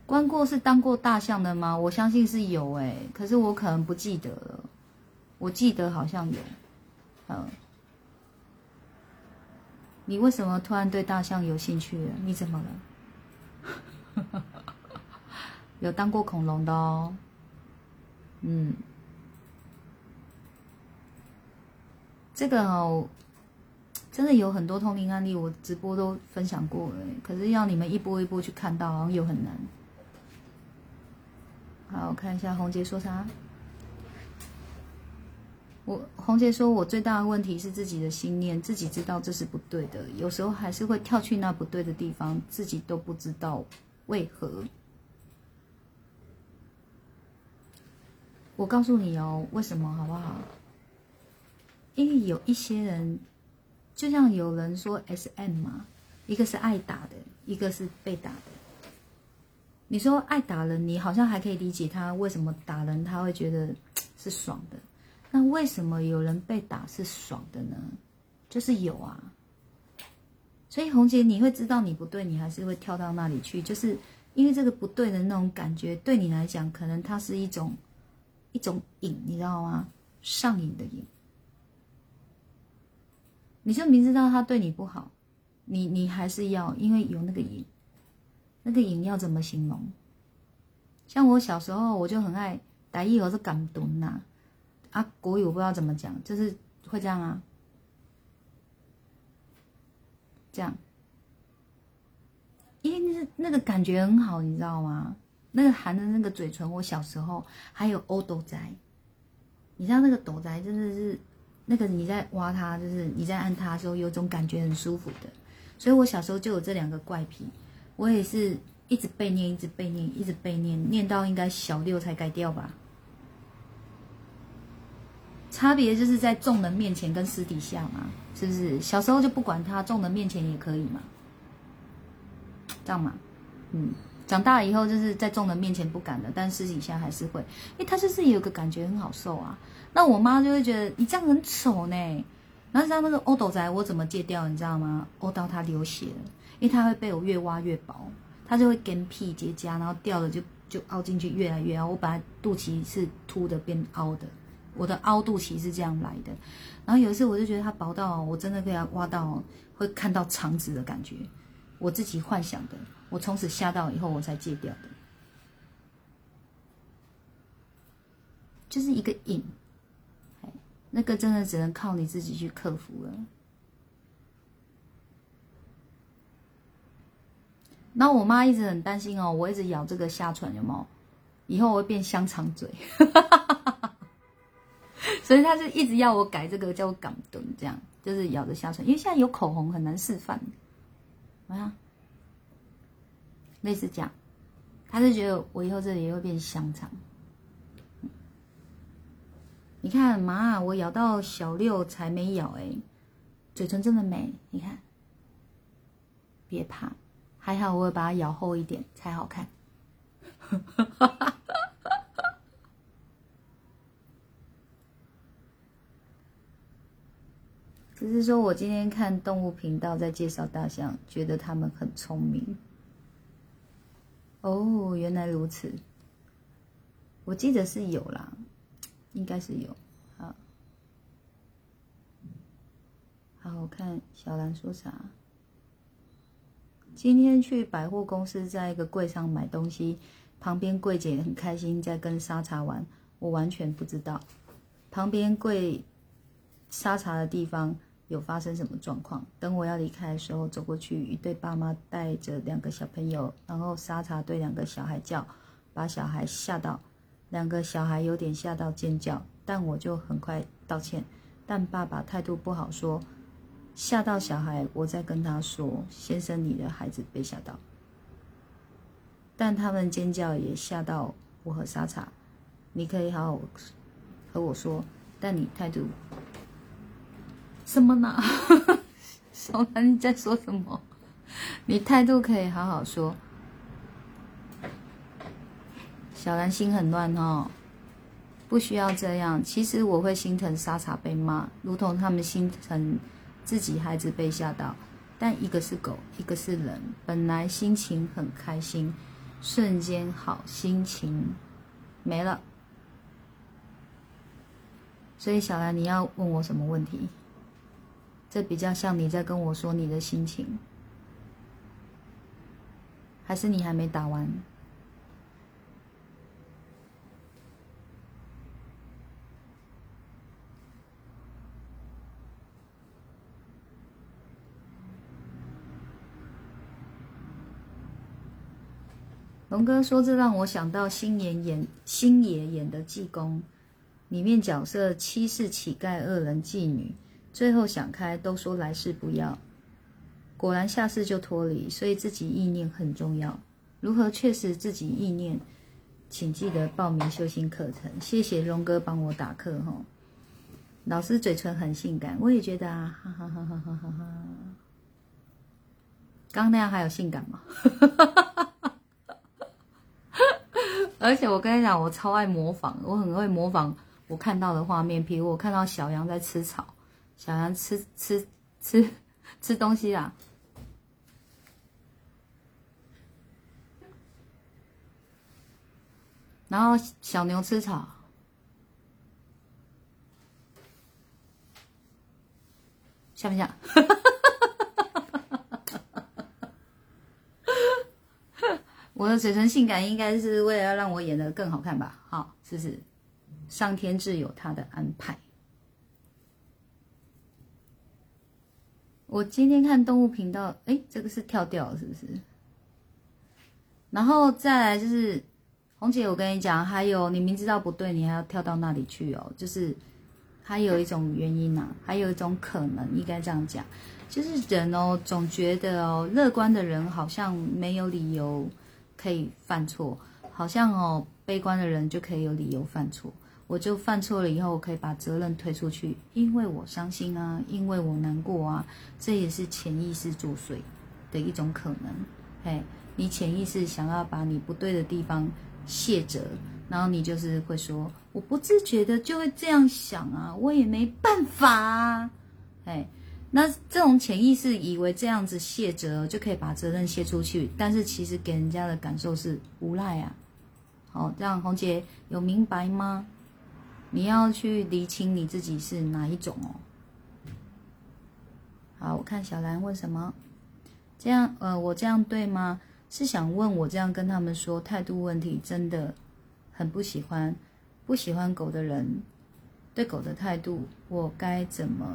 关过是当过大象的吗？我相信是有哎，可是我可能不记得了。我记得好像有，嗯。你为什么突然对大象有兴趣了？你怎么了？有当过恐龙的哦，嗯，这个哦，真的有很多通灵案例，我直播都分享过了，可是要你们一波一波去看到，好像又很难。好，我看一下红杰说啥。我红姐说，我最大的问题是自己的心念，自己知道这是不对的，有时候还是会跳去那不对的地方，自己都不知道为何。我告诉你哦，为什么好不好？因为有一些人，就像有人说 S M 嘛，一个是爱打的，一个是被打的。你说爱打人，你好像还可以理解他为什么打人，他会觉得 是爽的。那为什么有人被打是爽的呢？就是有啊。所以红姐，你会知道你不对，你还是会跳到那里去，就是因为这个不对的那种感觉，对你来讲，可能它是一种一种瘾，你知道吗？上瘾的瘾。你就明知道他对你不好，你你还是要，因为有那个瘾。那个瘾要怎么形容？像我小时候，我就很爱打一盒是港吨呐。啊，国语我不知道怎么讲，就是会这样啊，这样，因为那是那个感觉很好，你知道吗？那个含的那个嘴唇，我小时候还有欧斗仔，你知道那个斗仔真的是那个你在挖它，就是你在按它的时候，有种感觉很舒服的，所以我小时候就有这两个怪癖，我也是一直背念，一直背念，一直背念，念到应该小六才改掉吧。差别就是在众人面前跟私底下嘛，是不是？小时候就不管他，众人面前也可以嘛，这样嘛，嗯。长大以后就是在众人面前不敢了，但私底下还是会，因为他就是有个感觉很好受啊。那我妈就会觉得你这样很丑呢。然后像那个欧斗仔，我怎么戒掉？你知道吗？欧到他流血了，因为他会被我越挖越薄，他就会跟屁结痂，然后掉了就就凹进去，越来越凹。我本来肚脐是凸的，变凹的。我的凹肚脐是这样来的，然后有一次我就觉得它薄到我真的可以挖到会看到肠子的感觉，我自己幻想的，我从此吓到以后我才戒掉的，就是一个瘾，那个真的只能靠你自己去克服了。那我妈一直很担心哦，我一直咬这个下唇有有？以后我会变香肠嘴。所以他就一直要我改这个叫我港墩，这样就是咬着下唇，因为现在有口红很难示范，啊，类似这样，他是觉得我以后这里也会变香肠。你看妈，我咬到小六才没咬哎，嘴唇真的美，你看，别怕，还好我会把它咬厚一点才好看。只是说我今天看动物频道在介绍大象，觉得他们很聪明。哦，原来如此。我记得是有啦，应该是有。好，好，我看小兰说啥？今天去百货公司，在一个柜上买东西，旁边柜姐很开心在跟沙茶玩，我完全不知道。旁边柜沙茶的地方。有发生什么状况？等我要离开的时候，走过去，一对爸妈带着两个小朋友，然后沙茶对两个小孩叫，把小孩吓到，两个小孩有点吓到尖叫，但我就很快道歉。但爸爸态度不好，说吓到小孩，我再跟他说，先生，你的孩子被吓到。但他们尖叫也吓到我和沙茶，你可以好好和我说，但你态度什么呢？小兰你在说什么？你态度可以好好说。小兰心很乱哦，不需要这样。其实我会心疼莎莎被骂，如同他们心疼自己孩子被吓到。但一个是狗，一个是人，本来心情很开心，瞬间好心情没了。所以小兰，你要问我什么问题？这比较像你在跟我说你的心情，还是你还没打完？龙哥说：“这让我想到星爷演星爷演的《济公》，里面角色欺世乞丐、恶人、妓女，最后想开，都说来世不要，果然下世就脱离。所以自己意念很重要。如何确实自己意念？请记得报名修心课程。谢谢龙哥帮我打课哈。老师嘴唇很性感，我也觉得啊，哈哈哈哈哈哈哈。刚那样还有性感吗？” 而且我跟你讲，我超爱模仿，我很会模仿我看到的画面。比如我看到小羊在吃草，小羊吃吃吃吃东西啦，然后小牛吃草，像不像？我的嘴唇性感，应该是为了要让我演的更好看吧？好，是不是？上天自有他的安排。我今天看动物频道，哎，这个是跳掉了是不是？然后再来就是红姐，我跟你讲，还有你明知道不对，你还要跳到那里去哦，就是还有一种原因呐，还有一种可能，应该这样讲，就是人哦，总觉得哦，乐观的人好像没有理由。可以犯错，好像哦，悲观的人就可以有理由犯错。我就犯错了以后，我可以把责任推出去，因为我伤心啊，因为我难过啊，这也是潜意识作祟的一种可能。嘿，你潜意识想要把你不对的地方卸责，然后你就是会说，我不自觉的就会这样想啊，我也没办法啊，哎。那这种潜意识以为这样子卸责就可以把责任卸出去，但是其实给人家的感受是无赖啊。好，这样红姐有明白吗？你要去厘清你自己是哪一种哦。好，我看小兰问什么？这样呃，我这样对吗？是想问我这样跟他们说态度问题，真的很不喜欢，不喜欢狗的人对狗的态度，我该怎么？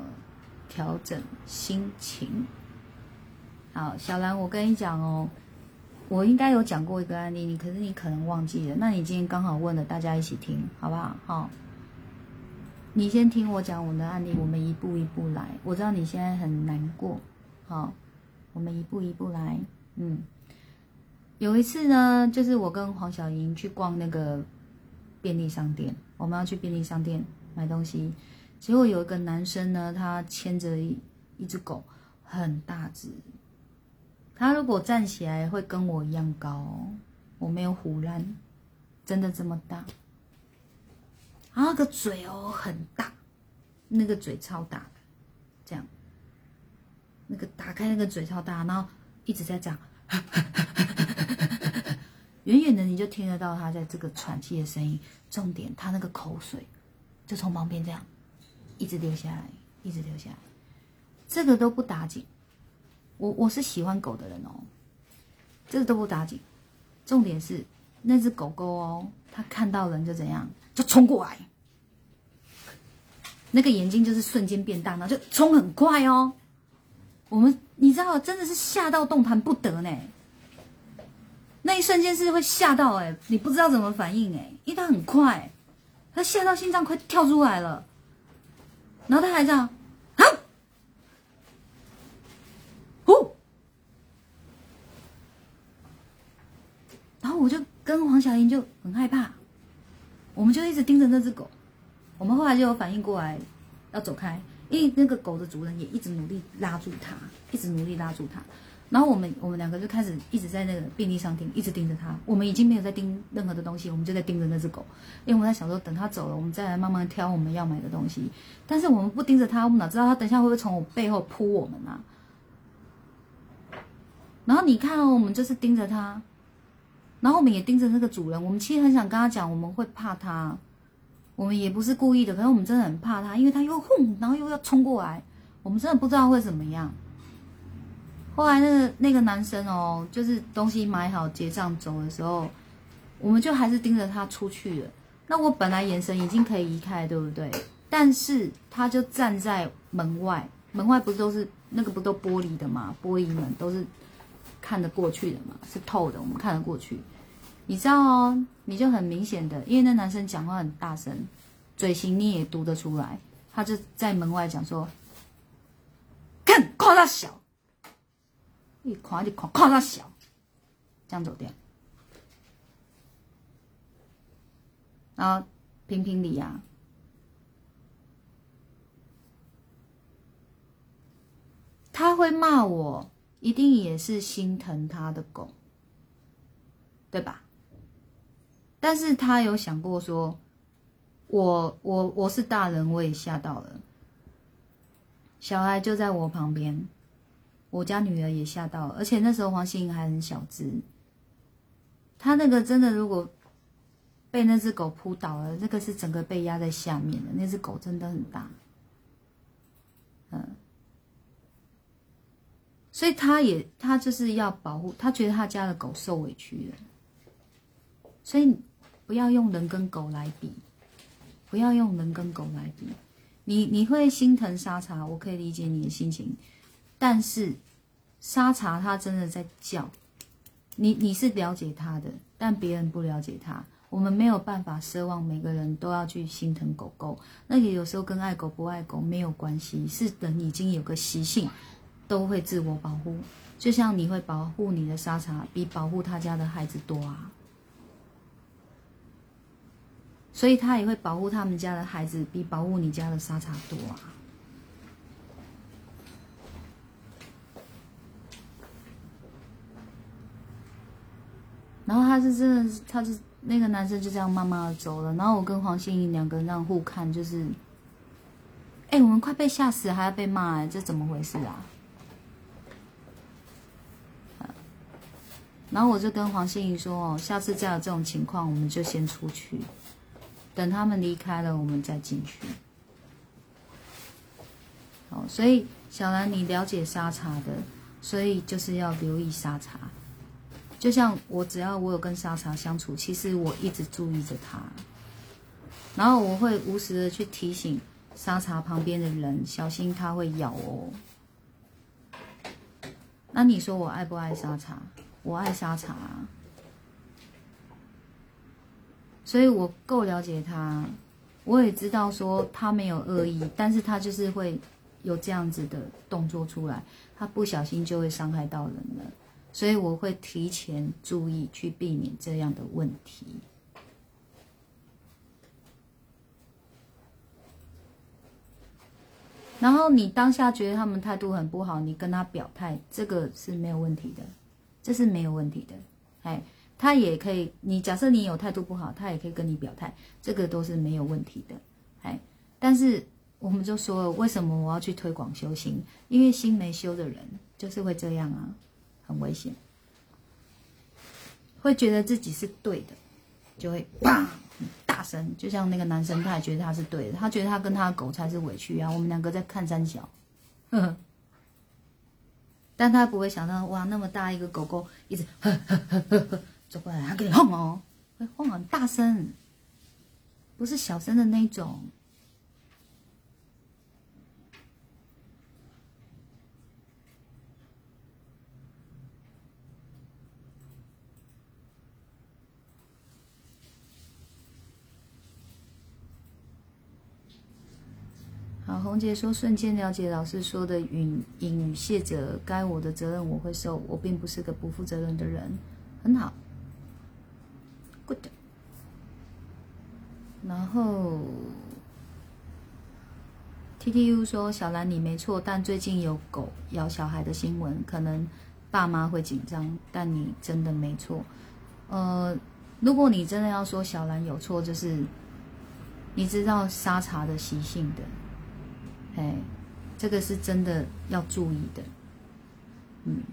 调整心情。好，小兰，我跟你讲哦，我应该有讲过一个案例，你可是你可能忘记了。那你今天刚好问了，大家一起听，好不好？好，你先听我讲我的案例，我们一步一步来。我知道你现在很难过，好，我们一步一步来。嗯，有一次呢，就是我跟黄小莹去逛那个便利商店，我们要去便利商店买东西。结果有一个男生呢，他牵着一一只狗，很大只。他如果站起来会跟我一样高，我没有胡乱，真的这么大。然后个嘴哦很大，那个嘴超大，这样，那个打开那个嘴超大，然后一直在这样，远远的你就听得到他在这个喘气的声音。重点，他那个口水就从旁边这样。一直流下来，一直流下来，这个都不打紧。我我是喜欢狗的人哦，这个都不打紧。重点是那只狗狗哦，它看到人就怎样，就冲过来，那个眼睛就是瞬间变大，然后就冲很快哦。我们你知道，真的是吓到动弹不得呢。那一瞬间是会吓到哎，你不知道怎么反应哎，因为它很快，它吓到心脏快跳出来了。然后他还这样，啊，哦，然后我就跟黄小英就很害怕，我们就一直盯着那只狗，我们后来就有反应过来，要走开，因为那个狗的主人也一直努力拉住它，一直努力拉住它。然后我们我们两个就开始一直在那个便利商店一直盯着它。我们已经没有在盯任何的东西，我们就在盯着那只狗。因为我们在想说，等它走了，我们再来慢慢挑我们要买的东西。但是我们不盯着它，我们哪知道它等下会不会从我背后扑我们啊？然后你看哦，我们就是盯着它，然后我们也盯着那个主人。我们其实很想跟他讲，我们会怕他，我们也不是故意的，可是我们真的很怕他，因为他又轰，然后又要冲过来，我们真的不知道会怎么样。后来那个那个男生哦，就是东西买好结账走的时候，我们就还是盯着他出去了。那我本来眼神已经可以移开，对不对？但是他就站在门外，门外不是都是那个不都玻璃的嘛？玻璃门都是看得过去的嘛，是透的，我们看得过去。你知道哦，你就很明显的，因为那男生讲话很大声，嘴型你也读得出来，他就在门外讲说：“看，夸他小。”一夸就夸，夸他小，这样走掉。然后评评理啊，他会骂我，一定也是心疼他的狗，对吧？但是他有想过说，我我我是大人，我也吓到了，小孩就在我旁边。我家女儿也吓到了，而且那时候黄心颖还很小只，她那个真的如果被那只狗扑倒了，那个是整个被压在下面的。那只狗真的很大，嗯，所以他也他就是要保护，他觉得他家的狗受委屈了，所以不要用人跟狗来比，不要用人跟狗来比，你你会心疼沙茶，我可以理解你的心情，但是。沙茶它真的在叫，你你是了解它的，但别人不了解它。我们没有办法奢望每个人都要去心疼狗狗，那也有时候跟爱狗不爱狗没有关系，是人已经有个习性，都会自我保护。就像你会保护你的沙茶，比保护他家的孩子多啊，所以他也会保护他们家的孩子，比保护你家的沙茶多啊。然后他是真的，他是那个男生就这样慢慢的走了。然后我跟黄心怡两个人这样互看，就是，哎，我们快被吓死，还要被骂，哎，这怎么回事啊？然后我就跟黄心怡说，哦，下次再有这种情况，我们就先出去，等他们离开了，我们再进去。好，所以小兰，你了解沙茶的，所以就是要留意沙茶。就像我，只要我有跟沙茶相处，其实我一直注意着它，然后我会无时的去提醒沙茶旁边的人，小心它会咬哦。那你说我爱不爱沙茶？我爱沙茶，所以我够了解他，我也知道说他没有恶意，但是他就是会有这样子的动作出来，他不小心就会伤害到人了。所以我会提前注意，去避免这样的问题。然后你当下觉得他们态度很不好，你跟他表态，这个是没有问题的，这是没有问题的。哎，他也可以，你假设你有态度不好，他也可以跟你表态，这个都是没有问题的。哎，但是我们就说，为什么我要去推广修心？因为心没修的人就是会这样啊。很危险，会觉得自己是对的，就会砰大声，就像那个男生，他也觉得他是对的，他觉得他跟他的狗才是委屈啊。我们两个在看三角，呵呵，但他不会想到哇，那么大一个狗狗一直呵呵呵呵呵走过来，他给你晃哦，会晃很大声，不是小声的那种。好，红姐说瞬间了解老师说的允允谢者，该我的责任我会受，我并不是个不负责任的人，很好。，good。然后 T T U 说小兰你没错，但最近有狗咬小孩的新闻，可能爸妈会紧张，但你真的没错。呃，如果你真的要说小兰有错，就是你知道沙茶的习性的，哎，这个是真的要注意的，嗯。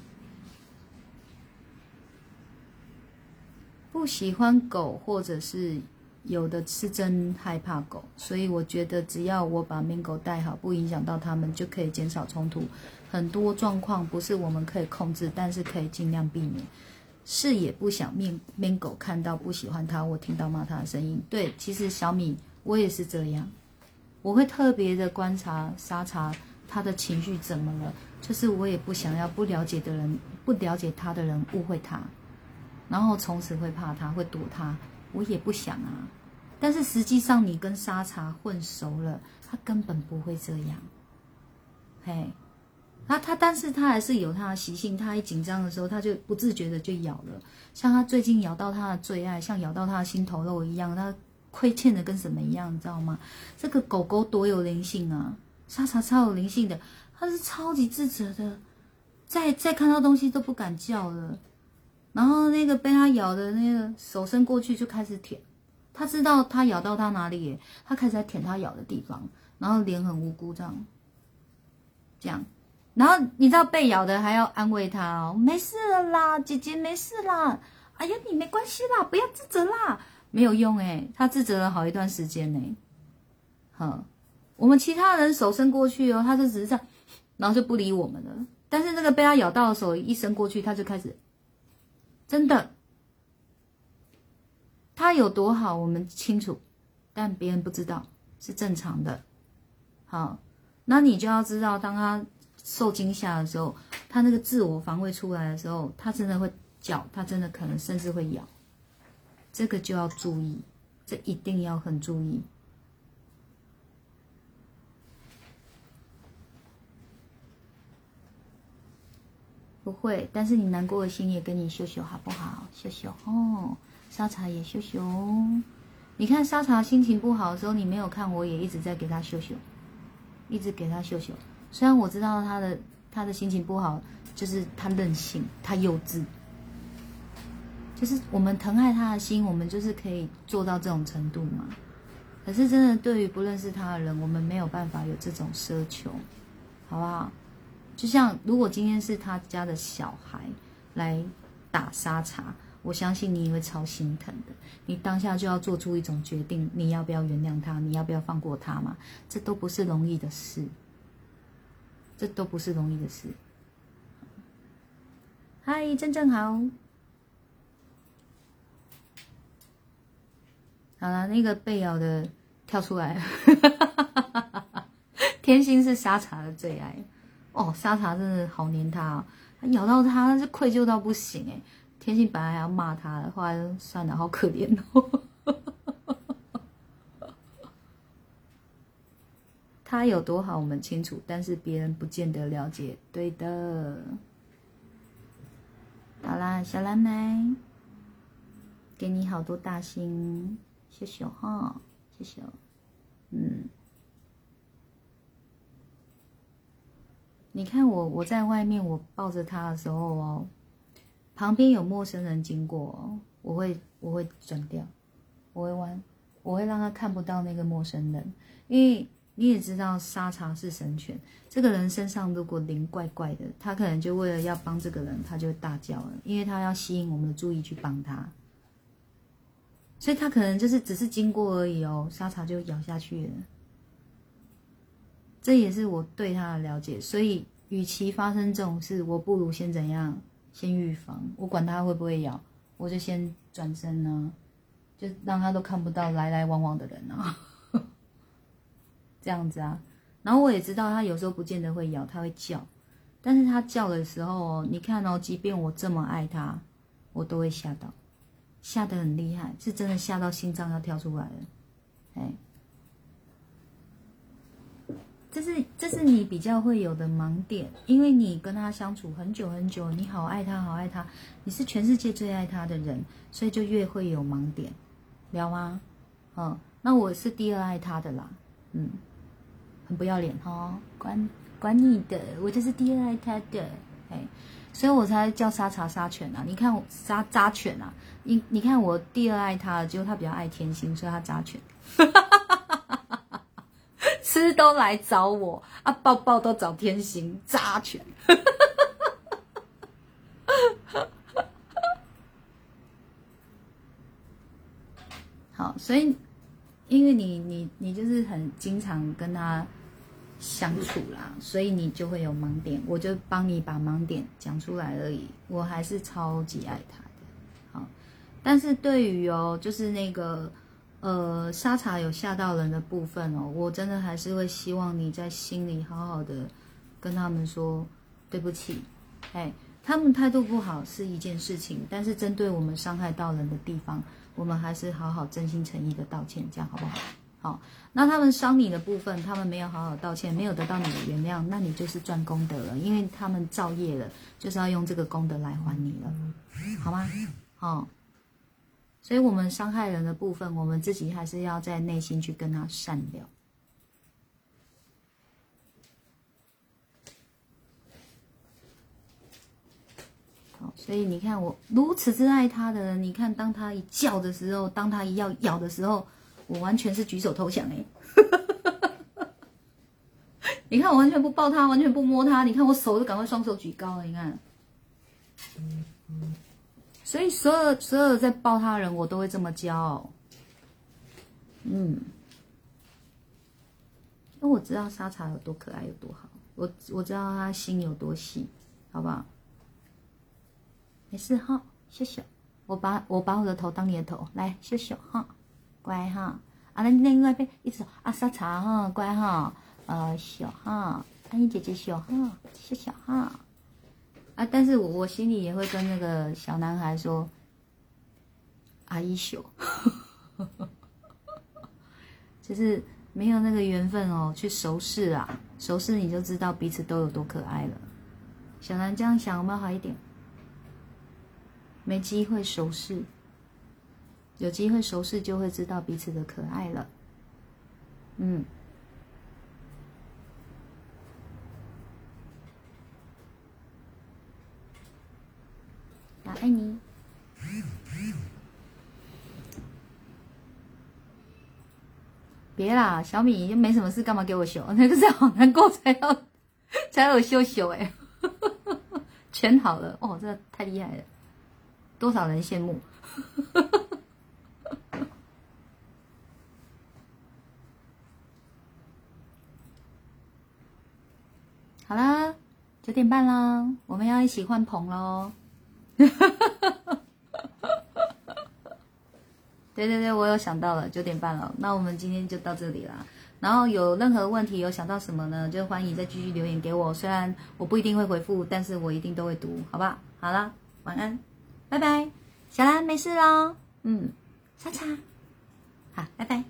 不喜欢狗，或者是有的是真害怕狗，所以我觉得只要我把 Mingo 带好，不影响到他们，就可以减少冲突。很多状况不是我们可以控制，但是可以尽量避免。是也不想面面狗看到不喜欢它，我听到骂它的声音。对，其实小米我也是这样，我会特别的观察沙茶他的情绪怎么了，就是我也不想要不了解的人，不了解他的人误会他。然后从此会怕他，会躲他，我也不想啊。但是实际上，你跟沙茶混熟了，他根本不会这样。嘿，他他，但是他还是有他的习性。他一紧张的时候，他就不自觉的就咬了。像他最近咬到他的最爱，像咬到他的心头肉一样，他亏欠的跟什么一样，你知道吗？这个狗狗多有灵性啊！沙茶超有灵性的，它是超级自责的，再再看到东西都不敢叫了。然后那个被他咬的那个手伸过去就开始舔，他知道他咬到他哪里，他开始在舔他咬的地方，然后脸很无辜这样，这样，然后你知道被咬的还要安慰他哦，没事啦，姐姐没事啦，哎呀你没关系啦，不要自责啦，没有用诶，他自责了好一段时间呢，好，我们其他人手伸过去哦，他就只是这样，然后就不理我们了，但是那个被他咬到的手一伸过去，他就开始。真的，他有多好，我们清楚，但别人不知道，是正常的。好，那你就要知道，当他受惊吓的时候，他那个自我防卫出来的时候，他真的会叫，他真的可能甚至会咬，这个就要注意，这一定要很注意。不会，但是你难过的心也跟你秀秀好不好？秀秀哦，沙茶也秀秀。你看沙茶心情不好的时候，你没有看，我也一直在给他秀秀，一直给他秀秀。虽然我知道他的他的心情不好，就是他任性，他幼稚。就是我们疼爱他的心，我们就是可以做到这种程度嘛。可是真的对于不认识他的人，我们没有办法有这种奢求，好不好？就像如果今天是他家的小孩来打沙茶，我相信你也会超心疼的。你当下就要做出一种决定，你要不要原谅他？你要不要放过他嘛？这都不是容易的事，这都不是容易的事。嗨，正正好，好了，那个被咬的跳出来了。天心是沙茶的最爱。哦，沙茶真的好黏他，他咬到他是愧疚到不行哎。天性本来还要骂他的，后来算了，好可怜哦。他有多好我们清楚，但是别人不见得了解。对的。好啦，小蓝莓，给你好多大心，谢谢哈，谢谢，嗯。你看我，我在外面，我抱着他的时候哦，旁边有陌生人经过，我会我会转掉，我会弯，我会让他看不到那个陌生人，因为你也知道沙茶是神犬，这个人身上如果灵怪怪的，他可能就为了要帮这个人，他就大叫了，因为他要吸引我们的注意去帮他，所以他可能就是只是经过而已哦，沙茶就咬下去了。这也是我对他的了解，所以与其发生这种事，我不如先怎样，先预防。我管他会不会咬，我就先转身呢，就让他都看不到来来往往的人啊，这样子啊。然后我也知道他有时候不见得会咬，他会叫，但是他叫的时候，你看哦，即便我这么爱他，我都会吓到，吓得很厉害，是真的吓到心脏要跳出来了，哎。这是这是你比较会有的盲点，因为你跟他相处很久很久，你好爱他，好爱他，你是全世界最爱他的人，所以就越会有盲点，了吗？嗯，那我是第二爱他的啦，嗯，很不要脸哦，管管你的，我就是第二爱他的，哎，所以我才叫沙茶沙犬啊。你看我沙扎犬啊，你你看我第二爱他，结果他比较爱天心，所以他扎犬，都来找我啊，抱抱都找天心，扎拳。好，所以因为你你你就是很经常跟他相处啦，所以你就会有盲点，我就帮你把盲点讲出来而已。我还是超级爱他的，好，但是对于哦，就是那个呃沙茶有吓到人的部分哦，我真的还是会希望你在心里好好的跟他们说对不起，哎，他们态度不好是一件事情，但是针对我们伤害到人的地方。我们还是好好真心诚意的道歉，这样好不好？好，那他们伤你的部分，他们没有好好道歉，没有得到你的原谅，那你就是赚功德了，因为他们造业了，就是要用这个功德来还你了，好吗？好，所以我们伤害人的部分，我们自己还是要在内心去跟他善了。所以你看，我如此之爱他的人，你看，当他一叫的时候，当他一要咬的时候，我完全是举手投降哎！你看，我完全不抱他，完全不摸他，你看我手就赶快双手举高了，你看。所以所有所有在抱他的人，我都会这么骄傲。嗯，因为我知道沙茶有多可爱，有多好，我我知道他心有多细，好不好？没事哈，秀秀，我把我把我的头当你的头，来秀秀哈，乖哈，啊那另外一边一直啊沙茶哈，乖哈，呃小哈，安妮姐姐小哈，谢谢哈，啊但是我我心里也会跟那个小男孩说，阿姨秀，就是没有那个缘分哦，去熟视啊，熟视你就知道彼此都有多可爱了。小南这样想有没有好一点？没机会熟视，有机会熟视就会知道彼此的可爱了。嗯，我爱你。别啦，小米又没什么事，干嘛给我修？那个是好难过才要 才要我修修哎，全好了哦，这太厉害了。多少人羡慕？好啦，九点半啦，我们要一起换棚喽！对对对，我有想到了，九点半了，那我们今天就到这里了。然后有任何问题，有想到什么呢？就欢迎再继续留言给我，虽然我不一定会回复，但是我一定都会读，好不好？好啦，晚安。拜拜，小兰没事喽。嗯，莎莎，好，拜拜。